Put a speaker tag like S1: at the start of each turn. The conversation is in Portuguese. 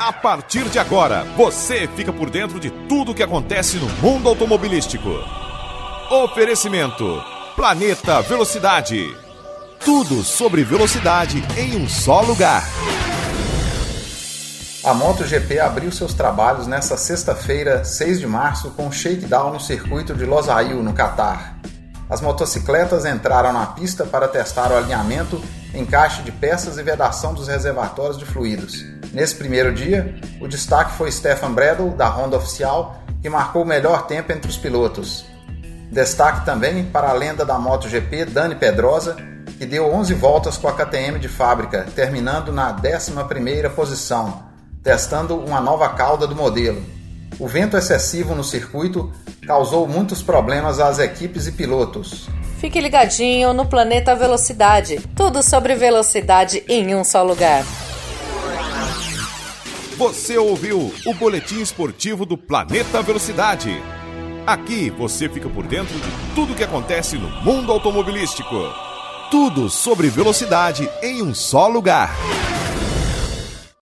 S1: A partir de agora, você fica por dentro de tudo que acontece no mundo automobilístico. Oferecimento: Planeta Velocidade. Tudo sobre velocidade em um só lugar.
S2: A MotoGP abriu seus trabalhos nesta sexta-feira, 6 de março, com shakedown no circuito de Losail, no Catar. As motocicletas entraram na pista para testar o alinhamento, encaixe de peças e vedação dos reservatórios de fluidos. Nesse primeiro dia, o destaque foi Stefan Bredel, da Honda Oficial, que marcou o melhor tempo entre os pilotos. Destaque também para a lenda da MotoGP, Dani Pedrosa, que deu 11 voltas com a KTM de fábrica, terminando na 11ª posição, testando uma nova cauda do modelo. O vento excessivo no circuito causou muitos problemas às equipes e pilotos.
S3: Fique ligadinho no Planeta Velocidade. Tudo sobre velocidade em um só lugar.
S1: Você ouviu o boletim esportivo do Planeta Velocidade. Aqui você fica por dentro de tudo que acontece no mundo automobilístico. Tudo sobre velocidade em um só lugar.